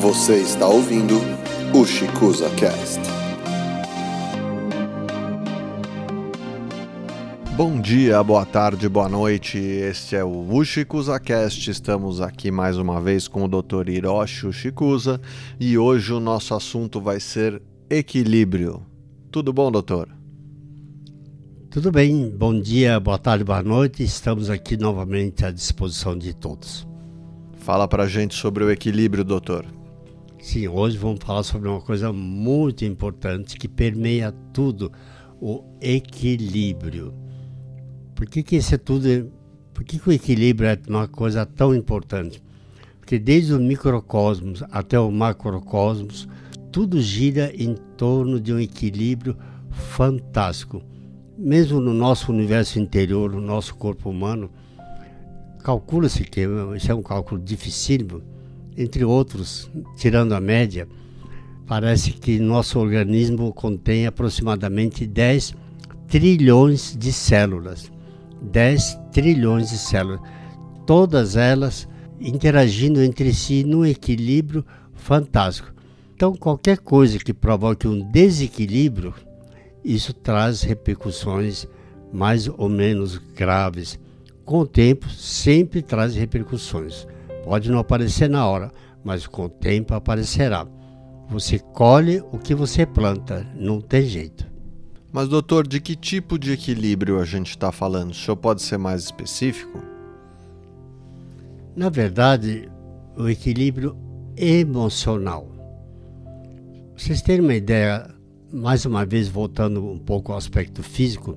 Você está ouvindo o Chicuza Cast. Bom dia, boa tarde, boa noite. Este é o Ushikuza Cast. Estamos aqui mais uma vez com o Dr. Hiroshi Ushikuza e hoje o nosso assunto vai ser equilíbrio. Tudo bom, doutor? Tudo bem, bom dia, boa tarde, boa noite. Estamos aqui novamente à disposição de todos. Fala pra gente sobre o equilíbrio, doutor. Sim, hoje vamos falar sobre uma coisa muito importante que permeia tudo, o equilíbrio. Por que, que isso é tudo? Por que, que o equilíbrio é uma coisa tão importante? Porque desde o microcosmos até o macrocosmos, tudo gira em torno de um equilíbrio fantástico. Mesmo no nosso universo interior, no nosso corpo humano, calcula-se que isso é um cálculo dificílimo, entre outros, tirando a média, parece que nosso organismo contém aproximadamente 10 trilhões de células. 10 trilhões de células. Todas elas interagindo entre si num equilíbrio fantástico. Então, qualquer coisa que provoque um desequilíbrio, isso traz repercussões mais ou menos graves. Com o tempo, sempre traz repercussões. Pode não aparecer na hora, mas com o tempo aparecerá. Você colhe o que você planta, não tem jeito. Mas, doutor, de que tipo de equilíbrio a gente está falando? O senhor pode ser mais específico? Na verdade, o equilíbrio emocional. Vocês terem uma ideia, mais uma vez voltando um pouco ao aspecto físico,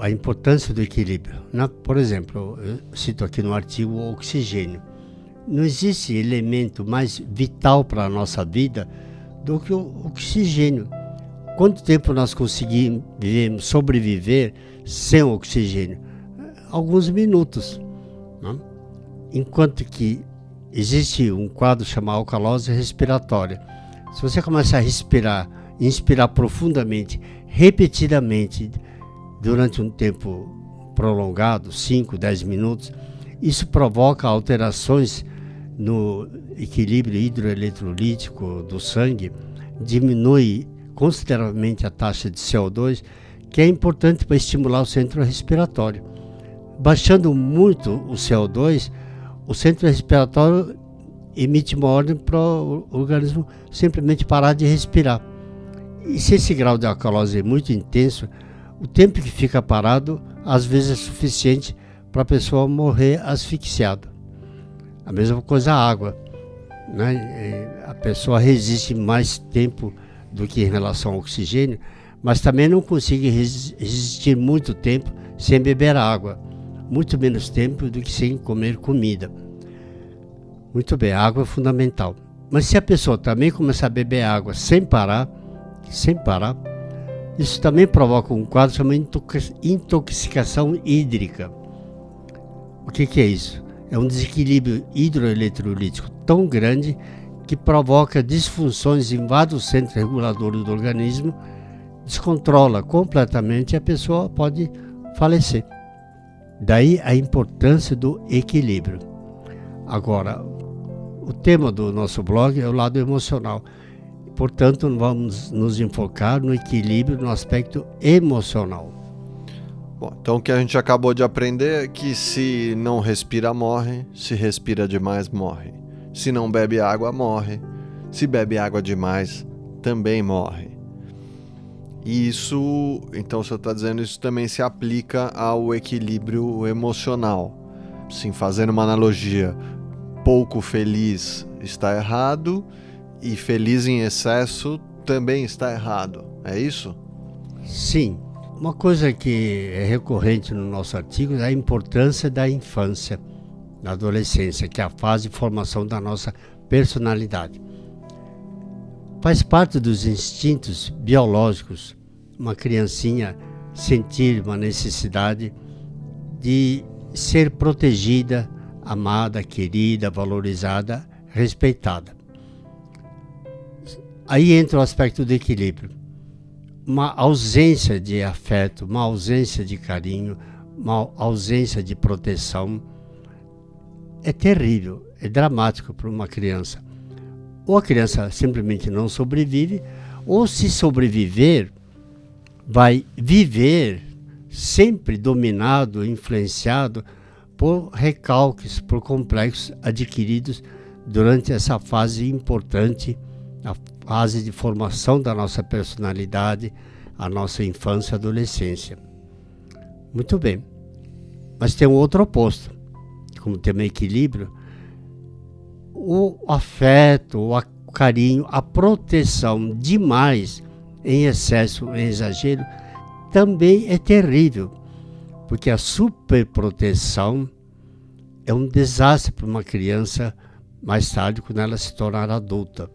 a importância do equilíbrio. Por exemplo, eu cito aqui no artigo o oxigênio. Não existe elemento mais vital para a nossa vida do que o oxigênio. Quanto tempo nós conseguimos sobreviver sem oxigênio? Alguns minutos. Não? Enquanto que existe um quadro chamado alcalose respiratória. Se você começa a respirar, inspirar profundamente, repetidamente, durante um tempo prolongado, 5, 10 minutos, isso provoca alterações no equilíbrio hidroeletrolítico do sangue, diminui consideravelmente a taxa de CO2, que é importante para estimular o centro respiratório. Baixando muito o CO2, o centro respiratório emite uma ordem para o organismo simplesmente parar de respirar. E se esse grau de alcalose é muito intenso, o tempo que fica parado às vezes é suficiente para a pessoa morrer asfixiada. A mesma coisa a água. Né? A pessoa resiste mais tempo do que em relação ao oxigênio, mas também não consegue resistir muito tempo sem beber água, muito menos tempo do que sem comer comida. Muito bem, a água é fundamental. Mas se a pessoa também começar a beber água sem parar, sem parar, isso também provoca um quadro chamado intoxicação hídrica. O que, que é isso? É um desequilíbrio hidroeletrolítico tão grande que provoca disfunções em vários centros reguladores do organismo, descontrola completamente e a pessoa pode falecer. Daí a importância do equilíbrio. Agora, o tema do nosso blog é o lado emocional. Portanto, vamos nos enfocar no equilíbrio no aspecto emocional. Bom, então o que a gente acabou de aprender é que se não respira, morre, se respira demais, morre. Se não bebe água, morre. Se bebe água demais, também morre. E isso, então você está dizendo, isso também se aplica ao equilíbrio emocional. Sim, fazendo uma analogia, pouco feliz está errado e feliz em excesso também está errado. É isso? Sim. Uma coisa que é recorrente no nosso artigo é a importância da infância, da adolescência, que é a fase de formação da nossa personalidade. Faz parte dos instintos biológicos uma criancinha sentir uma necessidade de ser protegida, amada, querida, valorizada, respeitada. Aí entra o aspecto do equilíbrio. Uma ausência de afeto, uma ausência de carinho, uma ausência de proteção é terrível, é dramático para uma criança. ou a criança simplesmente não sobrevive, ou se sobreviver, vai viver sempre dominado, influenciado por recalques, por complexos adquiridos durante essa fase importante, a fase de formação da nossa personalidade, a nossa infância e adolescência. Muito bem. Mas tem um outro oposto, como tem um equilíbrio, o afeto, o carinho, a proteção demais, em excesso, em exagero, também é terrível, porque a superproteção é um desastre para uma criança mais tarde, quando ela se tornar adulta.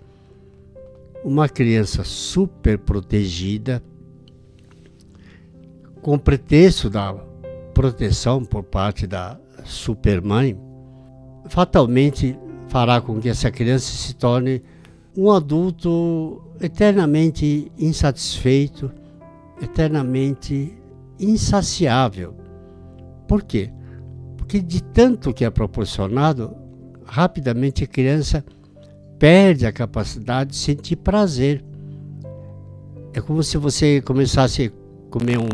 Uma criança super protegida, com pretexto da proteção por parte da supermãe, fatalmente fará com que essa criança se torne um adulto eternamente insatisfeito, eternamente insaciável. Por quê? Porque de tanto que é proporcionado, rapidamente a criança perde a capacidade de sentir prazer. É como se você começasse a comer um,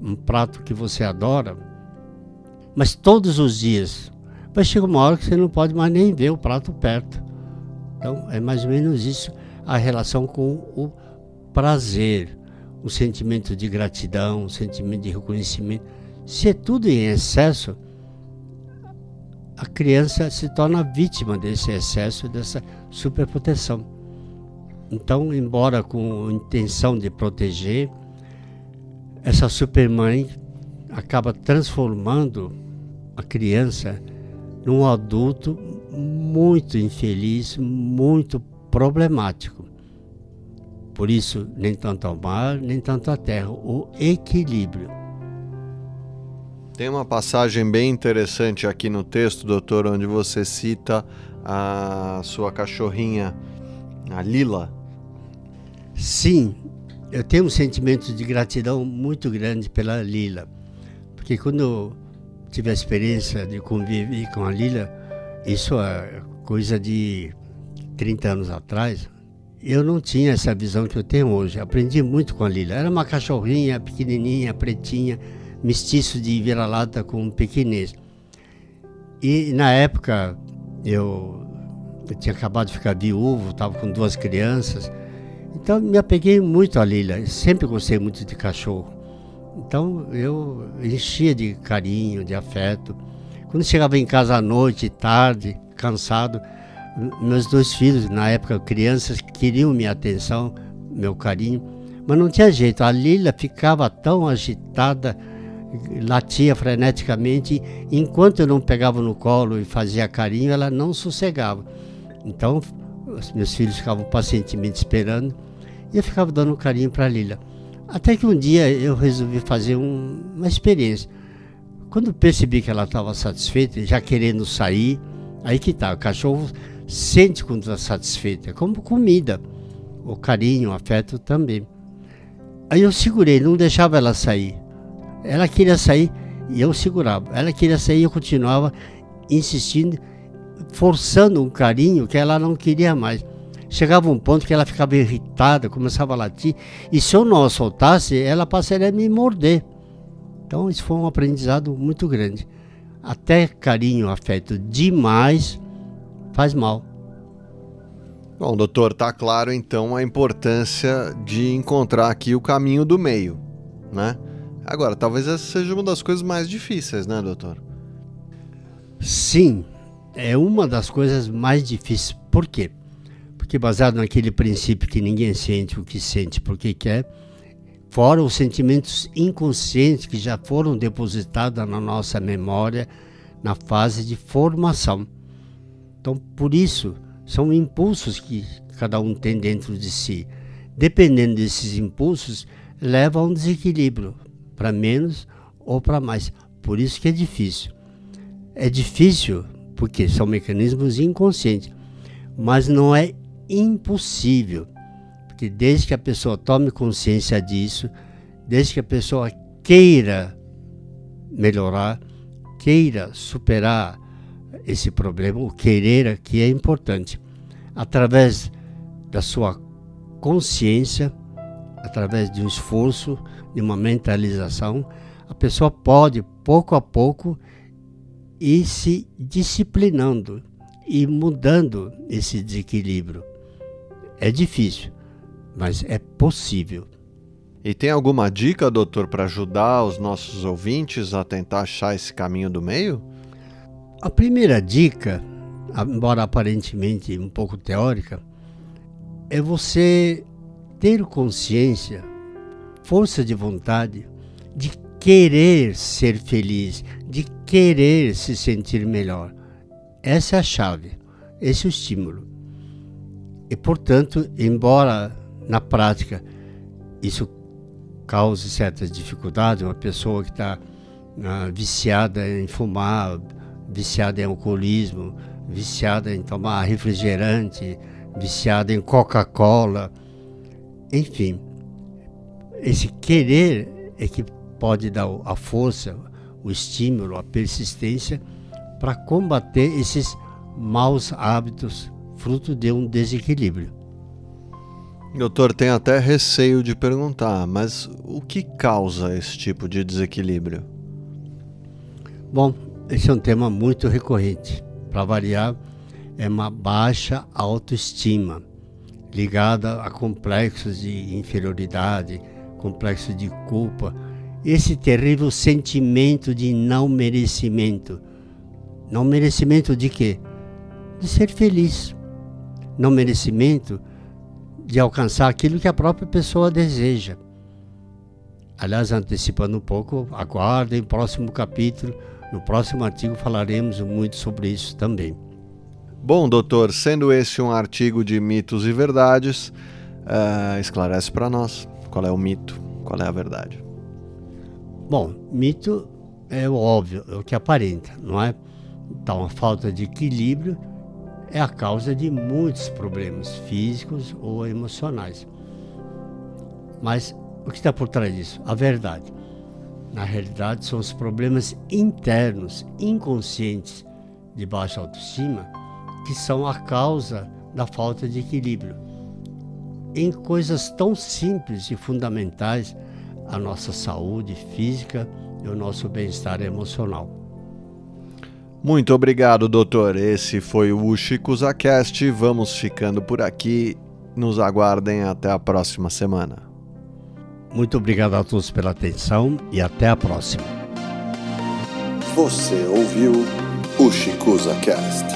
um prato que você adora, mas todos os dias. Mas chega uma hora que você não pode mais nem ver o prato perto. Então é mais ou menos isso a relação com o prazer, o sentimento de gratidão, o sentimento de reconhecimento. Se é tudo em excesso, a criança se torna vítima desse excesso, dessa superproteção. Então, embora com intenção de proteger, essa supermãe acaba transformando a criança num adulto muito infeliz, muito problemático. Por isso, nem tanto ao mar, nem tanto à terra, o equilíbrio. Tem uma passagem bem interessante aqui no texto, doutor, onde você cita a sua cachorrinha, a Lila. Sim, eu tenho um sentimento de gratidão muito grande pela Lila, porque quando eu tive a experiência de conviver com a Lila, isso é coisa de 30 anos atrás, eu não tinha essa visão que eu tenho hoje. Aprendi muito com a Lila. Era uma cachorrinha pequenininha, pretinha, mestiço de vira-lata com pequinês. E na época eu, eu tinha acabado de ficar viúvo, estava com duas crianças. Então me apeguei muito à Lila. Sempre gostei muito de cachorro. Então eu enchia de carinho, de afeto. Quando chegava em casa à noite, tarde, cansado, meus dois filhos, na época crianças, queriam minha atenção, meu carinho, mas não tinha jeito. A Lila ficava tão agitada, latia freneticamente, enquanto eu não pegava no colo e fazia carinho, ela não sossegava. Então, meus filhos ficavam pacientemente esperando e eu ficava dando carinho para Lila. Até que um dia eu resolvi fazer um, uma experiência. Quando percebi que ela estava satisfeita, já querendo sair, aí que tá, o cachorro sente quando está satisfeito, é como comida, o carinho, o afeto também. Aí eu segurei, não deixava ela sair. Ela queria sair e eu segurava. Ela queria sair e eu continuava insistindo, forçando um carinho que ela não queria mais. Chegava um ponto que ela ficava irritada, começava a latir, e se eu não a soltasse, ela passaria a me morder. Então, isso foi um aprendizado muito grande. Até carinho, afeto demais faz mal. Bom, doutor, tá claro então a importância de encontrar aqui o caminho do meio, né? Agora, talvez essa seja uma das coisas mais difíceis, né, doutor? Sim, é uma das coisas mais difíceis. Por quê? Porque baseado naquele princípio que ninguém sente o que sente porque quer, fora os sentimentos inconscientes que já foram depositados na nossa memória na fase de formação. Então, por isso, são impulsos que cada um tem dentro de si. Dependendo desses impulsos, leva a um desequilíbrio, para menos ou para mais. Por isso que é difícil. É difícil porque são mecanismos inconscientes, mas não é impossível. Porque desde que a pessoa tome consciência disso, desde que a pessoa queira melhorar, queira superar esse problema, o querer aqui é importante. Através da sua consciência, através de um esforço, de uma mentalização, a pessoa pode, pouco a pouco, ir se disciplinando e mudando esse desequilíbrio. É difícil, mas é possível. E tem alguma dica, doutor, para ajudar os nossos ouvintes a tentar achar esse caminho do meio? A primeira dica, embora aparentemente um pouco teórica, é você ter consciência, força de vontade, de querer ser feliz, de querer se sentir melhor. Essa é a chave, esse é o estímulo. E, portanto, embora na prática isso cause certas dificuldades, uma pessoa que está uh, viciada em fumar, viciada em alcoolismo, viciada em tomar refrigerante, viciada em Coca-Cola, enfim, esse querer é que pode dar a força, o estímulo, a persistência para combater esses maus hábitos fruto de um desequilíbrio. Doutor, tem até receio de perguntar, mas o que causa esse tipo de desequilíbrio? Bom, esse é um tema muito recorrente. Para variar, é uma baixa autoestima ligada a complexos de inferioridade, complexos de culpa, esse terrível sentimento de não merecimento. Não merecimento de quê? De ser feliz. Não merecimento de alcançar aquilo que a própria pessoa deseja. Aliás, antecipando um pouco, aguardem o próximo capítulo. No próximo artigo falaremos muito sobre isso também. Bom, doutor, sendo esse um artigo de mitos e verdades, uh, esclarece para nós qual é o mito, qual é a verdade. Bom, mito é o óbvio, é o que aparenta, não é? Então, a falta de equilíbrio é a causa de muitos problemas físicos ou emocionais. Mas o que está por trás disso? A verdade. Na realidade, são os problemas internos, inconscientes de baixa autoestima que são a causa da falta de equilíbrio. Em coisas tão simples e fundamentais, a nossa saúde física e o nosso bem-estar emocional. Muito obrigado, doutor. Esse foi o Ushikuzacast. Vamos ficando por aqui. Nos aguardem até a próxima semana. Muito obrigado a todos pela atenção e até a próxima. Você ouviu o Cast.